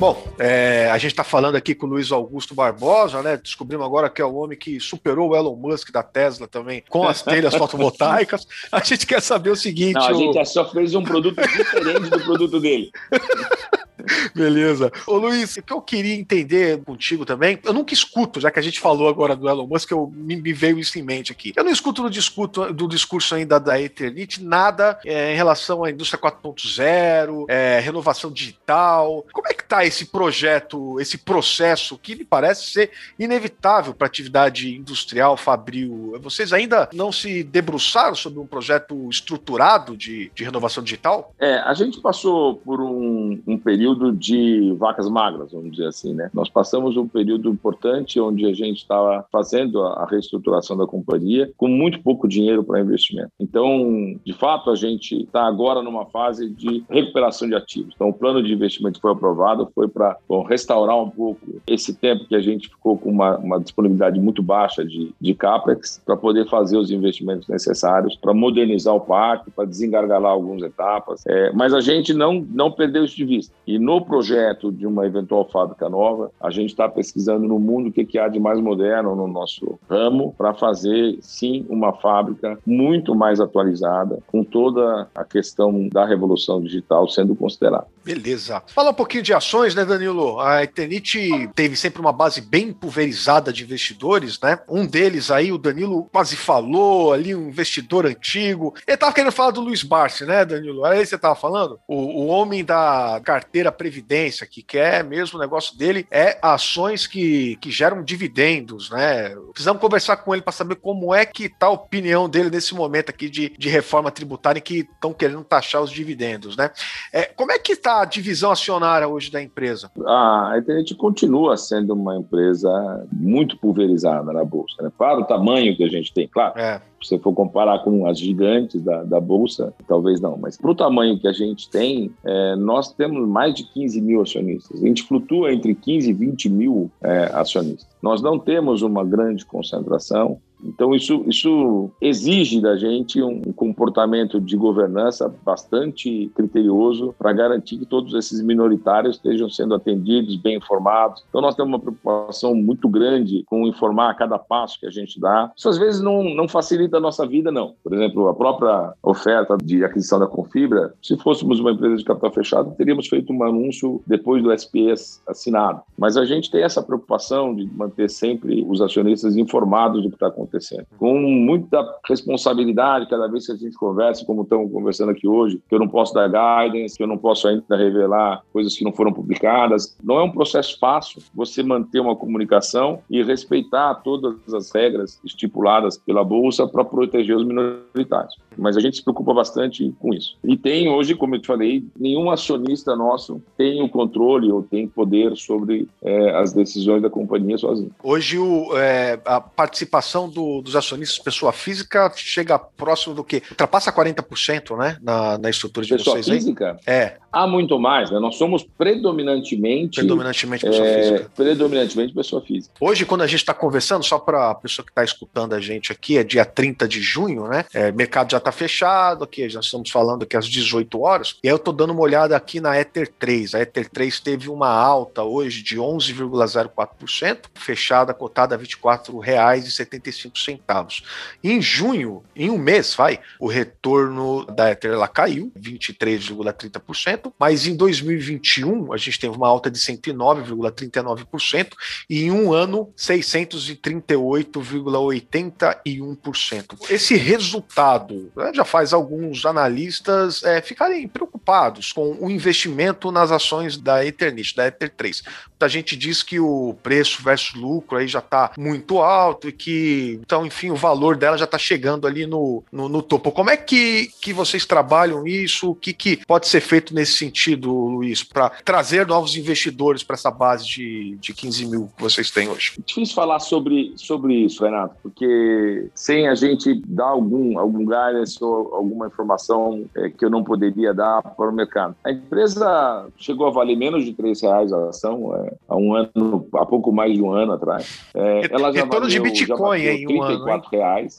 Bom, é, a gente está falando aqui com o Luiz Augusto Barbosa, né? Descobrimos agora que é o homem que superou o Elon Musk da Tesla também com as telhas fotovoltaicas. A gente quer saber o seguinte: Não, a gente o... só fez um produto diferente do produto dele. Beleza. Ô Luiz, o que eu queria entender contigo também, eu nunca escuto, já que a gente falou agora do Elon Musk, eu, me, me veio isso em mente aqui. Eu não escuto no discurso, do discurso ainda da Eternit nada é, em relação à indústria 4.0, é, renovação digital. Como é que tá esse projeto, esse processo que me parece ser inevitável para a atividade industrial, fabril? Vocês ainda não se debruçaram sobre um projeto estruturado de, de renovação digital? É, a gente passou por um, um período período de vacas magras, vamos dizer assim, né? Nós passamos um período importante onde a gente estava fazendo a reestruturação da companhia com muito pouco dinheiro para investimento. Então, de fato, a gente está agora numa fase de recuperação de ativos. Então, o plano de investimento foi aprovado foi para restaurar um pouco esse tempo que a gente ficou com uma, uma disponibilidade muito baixa de, de capex para poder fazer os investimentos necessários para modernizar o parque, para desengargalar algumas etapas. É, mas a gente não não perdeu isso de vista. E no projeto de uma eventual fábrica nova, a gente está pesquisando no mundo o que, que há de mais moderno no nosso ramo para fazer, sim, uma fábrica muito mais atualizada, com toda a questão da revolução digital sendo considerada. Beleza. Fala um pouquinho de ações, né, Danilo? A Eternit teve sempre uma base bem pulverizada de investidores, né? Um deles aí, o Danilo quase falou ali, um investidor antigo. Ele tava querendo falar do Luiz Barsi, né, Danilo? Era isso que você tava falando? O, o homem da carteira Previdência, que quer mesmo o negócio dele é ações que, que geram dividendos, né? Precisamos conversar com ele para saber como é que tá a opinião dele nesse momento aqui de, de reforma tributária que estão querendo taxar os dividendos, né? É, como é que tá está a divisão acionária hoje da empresa? A internet continua sendo uma empresa muito pulverizada na Bolsa. Né? Para o tamanho que a gente tem, claro. É. Se você for comparar com as gigantes da, da Bolsa, talvez não. Mas para o tamanho que a gente tem, é, nós temos mais de 15 mil acionistas. A gente flutua entre 15 e 20 mil é, acionistas. Nós não temos uma grande concentração. Então, isso, isso exige da gente um comportamento de governança bastante criterioso para garantir que todos esses minoritários estejam sendo atendidos, bem informados. Então, nós temos uma preocupação muito grande com informar a cada passo que a gente dá. Isso, às vezes, não, não facilita a nossa vida, não. Por exemplo, a própria oferta de aquisição da Confibra, se fôssemos uma empresa de capital fechado, teríamos feito um anúncio depois do SPS assinado. Mas a gente tem essa preocupação de manter sempre os acionistas informados do que está acontecendo acontecendo. Com muita responsabilidade, cada vez que a gente conversa, como estamos conversando aqui hoje, que eu não posso dar guidance, que eu não posso ainda revelar coisas que não foram publicadas. Não é um processo fácil você manter uma comunicação e respeitar todas as regras estipuladas pela Bolsa para proteger os minoritários. Mas a gente se preocupa bastante com isso. E tem hoje, como eu te falei, nenhum acionista nosso tem o controle ou tem poder sobre é, as decisões da companhia sozinho. Hoje o, é, a participação do do, dos acionistas pessoa física chega próximo do que? Ultrapassa 40%, né? Na, na estrutura de pessoa vocês física? Aí? É. Há muito mais, né? Nós somos predominantemente. Predominantemente pessoa é, física. Predominantemente pessoa física. Hoje, quando a gente está conversando, só para a pessoa que está escutando a gente aqui, é dia 30 de junho, né? É, mercado já está fechado, aqui já estamos falando aqui às 18 horas. E aí eu estou dando uma olhada aqui na Ether 3. A Ether 3 teve uma alta hoje de 11,04%, fechada, cotada a R$ 24,75 centavos. Em junho, em um mês, vai, o retorno da Ether ela caiu 23,30%, mas em 2021 a gente teve uma alta de 109,39% e em um ano 638,81%. Esse resultado né, já faz alguns analistas é, ficarem preocupados com o investimento nas ações da Eternit, da Ether 3. A gente diz que o preço versus lucro aí já está muito alto e que, então, enfim, o valor dela já está chegando ali no, no, no, topo. Como é que, que vocês trabalham isso? O que, que pode ser feito nesse sentido, Luiz, para trazer novos investidores para essa base de, de 15 mil que vocês têm hoje? É difícil falar sobre, sobre isso, Renato, porque sem a gente dar algum, algum guidance ou alguma informação é, que eu não poderia dar para o mercado. A empresa chegou a valer menos de 3 reais a ação é, há um ano, há pouco mais de um ano atrás. É, ela já Retorno valeu, de Bitcoin um 34 ano, reais.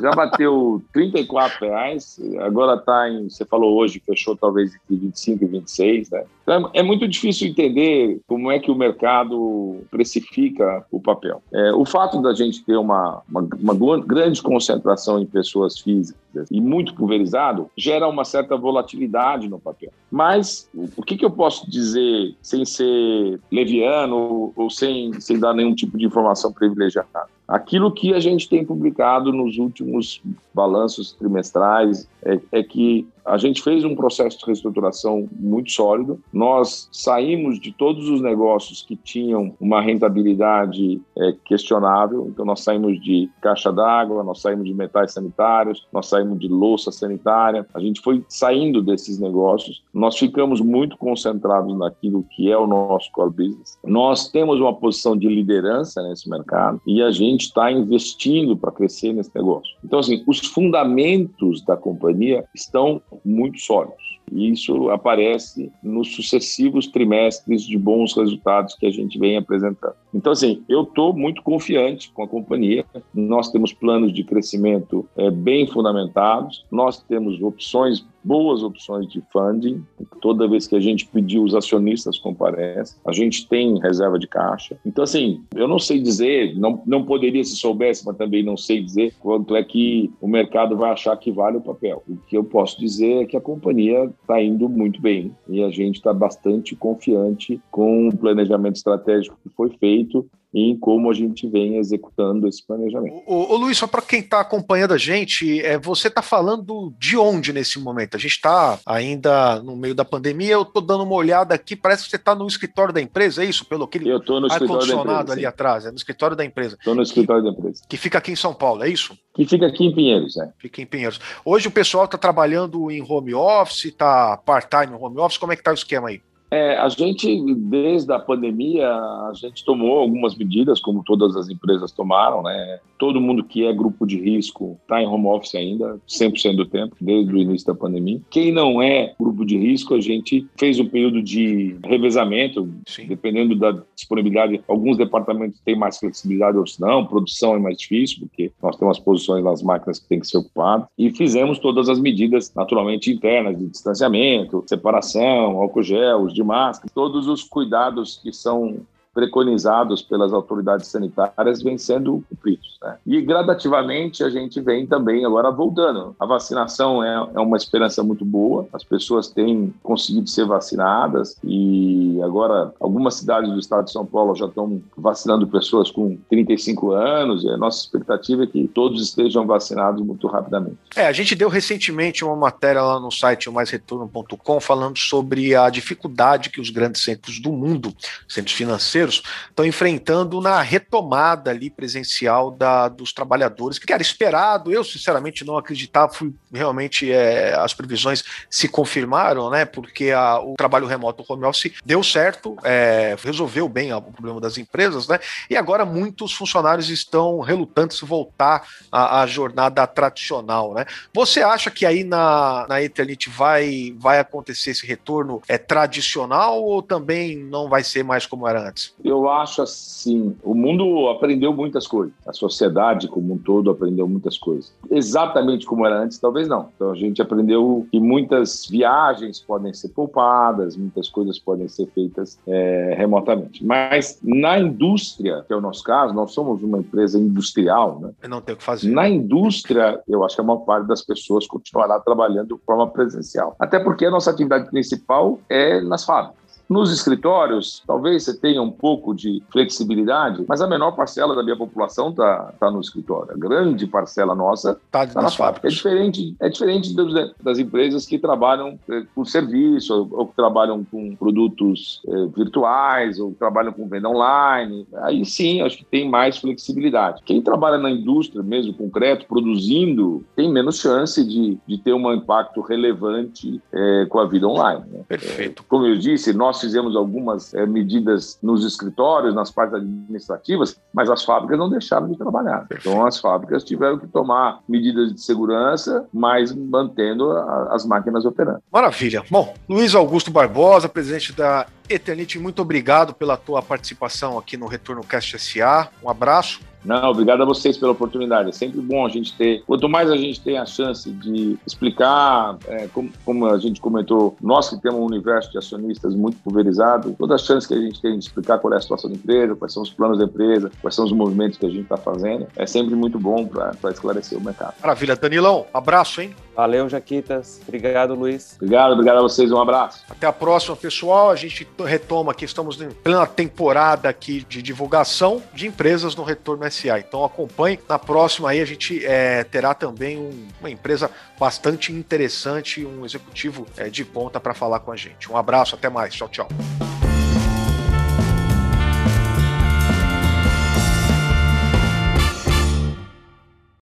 já bateu 34 reais, agora está em, você falou hoje, fechou talvez entre 25 e 26, né? Então é muito difícil entender como é que o mercado precifica o papel. É, o fato da gente ter uma, uma, uma grande concentração em pessoas físicas e muito pulverizado gera uma certa volatilidade no papel. Mas o que, que eu posso dizer sem ser leviano ou sem, sem dar nenhum tipo de informação privilegiada? Aquilo que a gente tem publicado nos últimos balanços trimestrais é, é, que a gente fez um processo de reestruturação muito sólido. Nós saímos de todos os negócios que tinham uma rentabilidade é, questionável. Então, nós saímos de caixa d'água, nós saímos de metais sanitários, nós saímos de louça sanitária. A gente foi saindo desses negócios. Nós ficamos muito concentrados naquilo que é o nosso core business. Nós temos uma posição de liderança nesse mercado e a gente está investindo para crescer nesse negócio. Então, assim, os fundamentos da companhia estão muito sólidos. E isso aparece nos sucessivos trimestres de bons resultados que a gente vem apresentando. Então, assim, eu estou muito confiante com a companhia. Nós temos planos de crescimento é, bem fundamentados, nós temos opções boas opções de funding. Toda vez que a gente pedir, os acionistas comparecem. A gente tem reserva de caixa. Então, assim, eu não sei dizer, não, não poderia se soubesse, mas também não sei dizer quanto é que o mercado vai achar que vale o papel. O que eu posso dizer é que a companhia está indo muito bem e a gente está bastante confiante com o planejamento estratégico que foi feito em como a gente vem executando esse planejamento. Ô, ô Luiz, só para quem está acompanhando a gente, é, você está falando de onde nesse momento? A gente está ainda no meio da pandemia, eu estou dando uma olhada aqui, parece que você está no escritório da empresa, é isso? Pelo aquele ar-condicionado ali sim. atrás, é no escritório da empresa. Estou no escritório que, da empresa. Que fica aqui em São Paulo, é isso? Que fica aqui em Pinheiros, é. Fica em Pinheiros. Hoje o pessoal está trabalhando em home office, está part-time home office, como é que está o esquema aí? É, a gente, desde a pandemia, a gente tomou algumas medidas, como todas as empresas tomaram, né? Todo mundo que é grupo de risco está em home office ainda, 100% do tempo, desde o início da pandemia. Quem não é grupo de risco, a gente fez um período de revezamento, Sim. dependendo da disponibilidade. Alguns departamentos têm mais flexibilidade, outros não. Produção é mais difícil, porque nós temos posições nas máquinas que têm que ser ocupadas. E fizemos todas as medidas, naturalmente, internas, de distanciamento, separação, álcool gel, de máscara, todos os cuidados que são preconizados pelas autoridades sanitárias vêm sendo cumpridos. Né? E gradativamente a gente vem também agora voltando. A vacinação é, é uma esperança muito boa, as pessoas têm conseguido ser vacinadas e agora algumas cidades do estado de São Paulo já estão vacinando pessoas com 35 anos e a nossa expectativa é que todos estejam vacinados muito rapidamente. É, a gente deu recentemente uma matéria lá no site maisretorno.com falando sobre a dificuldade que os grandes centros do mundo, centros financeiros, financeiros estão enfrentando na retomada ali presencial da, dos trabalhadores, que era esperado. Eu, sinceramente, não acreditava, fui realmente é, as previsões se confirmaram, né? Porque a, o trabalho remoto, o home office, deu certo, é, resolveu bem o problema das empresas, né? E agora muitos funcionários estão relutantes voltar à, à jornada tradicional, né? Você acha que aí na, na Eternit vai, vai acontecer esse retorno é, tradicional ou também não vai ser mais como era antes? Eu acho assim, o mundo aprendeu muitas coisas, a sociedade como um todo aprendeu muitas coisas. Exatamente como era antes, talvez não. Então a gente aprendeu que muitas viagens podem ser poupadas, muitas coisas podem ser feitas é, remotamente. Mas na indústria, que é o nosso caso, nós somos uma empresa industrial, né? Eu não tenho o que fazer. Na indústria, eu acho que a maior parte das pessoas continuará trabalhando de forma presencial. Até porque a nossa atividade principal é nas fábricas. Nos escritórios, talvez você tenha um pouco de flexibilidade, mas a menor parcela da minha população está tá no escritório. A grande parcela nossa está tá na fábrica. É diferente, é diferente das empresas que trabalham eh, com serviço, ou, que trabalham com produtos eh, virtuais, ou trabalham com venda online. Aí sim, acho que tem mais flexibilidade. Quem trabalha na indústria mesmo, concreto, produzindo, tem menos chance de, de ter um impacto relevante eh, com a vida online. Né? Perfeito. como eu disse, nós fizemos algumas é, medidas nos escritórios, nas partes administrativas, mas as fábricas não deixaram de trabalhar. Então, as fábricas tiveram que tomar medidas de segurança, mas mantendo a, as máquinas operando. Maravilha. Bom, Luiz Augusto Barbosa, presidente da Eternite, muito obrigado pela tua participação aqui no Retorno Cast SA. Um abraço. Não, obrigado a vocês pela oportunidade. É sempre bom a gente ter. Quanto mais a gente tem a chance de explicar, é, como, como, a gente comentou, nós que temos um universo de acionistas muito pulverizado, toda a chance que a gente tem de explicar qual é a situação da empresa, quais são os planos da empresa, quais são os movimentos que a gente está fazendo, é sempre muito bom para esclarecer o mercado. Maravilha. Danilão, abraço, hein? Valeu, Jaquitas. Obrigado, Luiz. Obrigado, obrigado a vocês. Um abraço. Até a próxima, pessoal. A gente retoma aqui, estamos em plena temporada aqui de divulgação de empresas no Retorno SA. Então acompanhe. Na próxima aí a gente é, terá também um, uma empresa bastante interessante, um executivo é, de ponta para falar com a gente. Um abraço, até mais. Tchau, tchau.